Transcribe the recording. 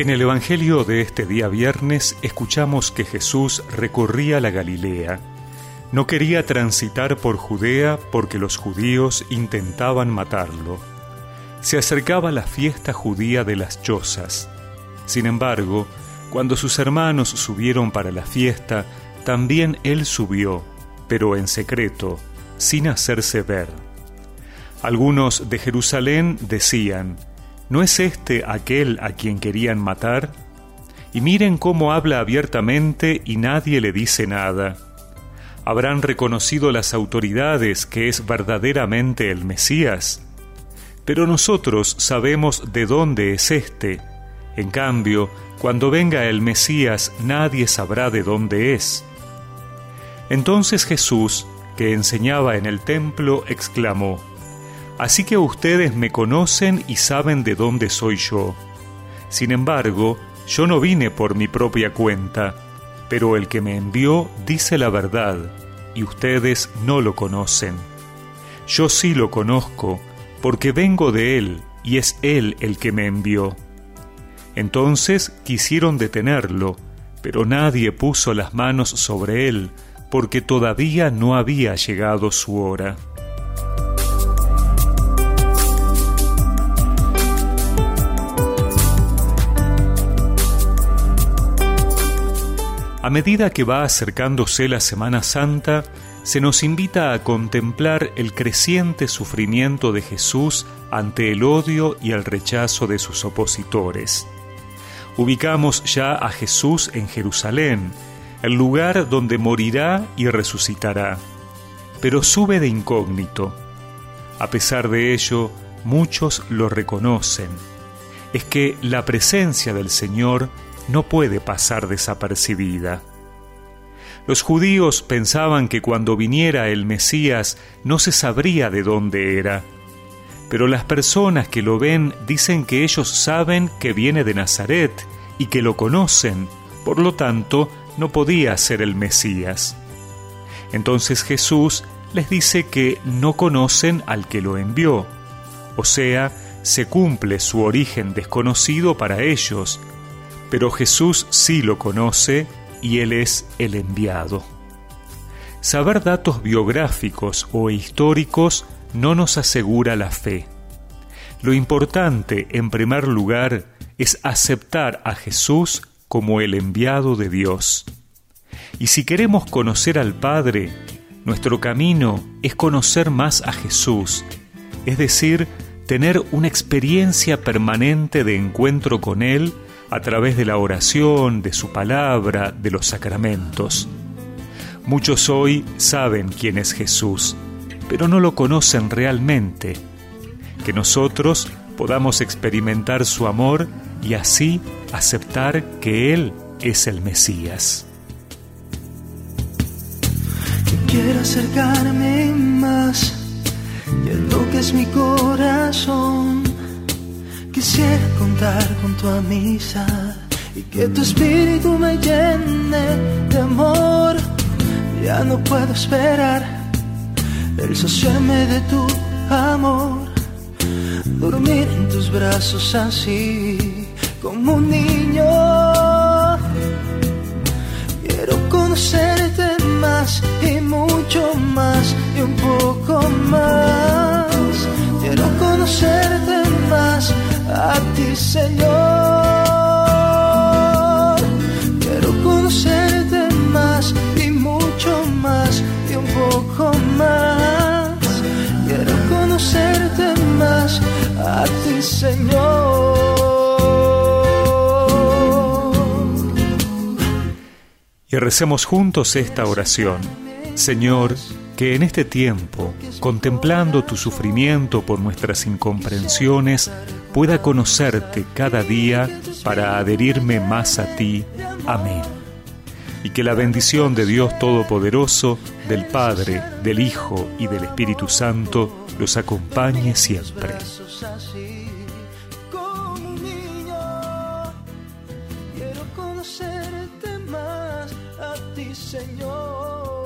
En el Evangelio de este día viernes escuchamos que Jesús recorría la Galilea. No quería transitar por Judea porque los judíos intentaban matarlo. Se acercaba la fiesta judía de las chozas. Sin embargo, cuando sus hermanos subieron para la fiesta, también él subió, pero en secreto, sin hacerse ver. Algunos de Jerusalén decían, ¿No es este aquel a quien querían matar? Y miren cómo habla abiertamente y nadie le dice nada. ¿Habrán reconocido las autoridades que es verdaderamente el Mesías? Pero nosotros sabemos de dónde es éste. En cambio, cuando venga el Mesías nadie sabrá de dónde es. Entonces Jesús, que enseñaba en el templo, exclamó, Así que ustedes me conocen y saben de dónde soy yo. Sin embargo, yo no vine por mi propia cuenta, pero el que me envió dice la verdad, y ustedes no lo conocen. Yo sí lo conozco, porque vengo de él, y es él el que me envió. Entonces quisieron detenerlo, pero nadie puso las manos sobre él, porque todavía no había llegado su hora. A medida que va acercándose la Semana Santa, se nos invita a contemplar el creciente sufrimiento de Jesús ante el odio y el rechazo de sus opositores. Ubicamos ya a Jesús en Jerusalén, el lugar donde morirá y resucitará, pero sube de incógnito. A pesar de ello, muchos lo reconocen. Es que la presencia del Señor no puede pasar desapercibida. Los judíos pensaban que cuando viniera el Mesías no se sabría de dónde era, pero las personas que lo ven dicen que ellos saben que viene de Nazaret y que lo conocen, por lo tanto no podía ser el Mesías. Entonces Jesús les dice que no conocen al que lo envió, o sea, se cumple su origen desconocido para ellos, pero Jesús sí lo conoce y Él es el enviado. Saber datos biográficos o históricos no nos asegura la fe. Lo importante, en primer lugar, es aceptar a Jesús como el enviado de Dios. Y si queremos conocer al Padre, nuestro camino es conocer más a Jesús, es decir, tener una experiencia permanente de encuentro con Él a través de la oración, de su palabra, de los sacramentos. Muchos hoy saben quién es Jesús, pero no lo conocen realmente. Que nosotros podamos experimentar su amor y así aceptar que Él es el Mesías. Quiero acercarme más y es mi corazón Quisiera contar con tu amistad y que tu espíritu me llene de amor. Ya no puedo esperar el saciarme de tu amor. Dormir en tus brazos así como un niño. Quiero conocerte más y mucho más y un poco más. Señor. Quiero conocerte más y mucho más y un poco más. Quiero conocerte más a ti, Señor. Y recemos juntos esta oración. Señor, que en este tiempo, contemplando tu sufrimiento por nuestras incomprensiones, pueda conocerte cada día para adherirme más a ti. Amén. Y que la bendición de Dios Todopoderoso, del Padre, del Hijo y del Espíritu Santo los acompañe siempre. Señor.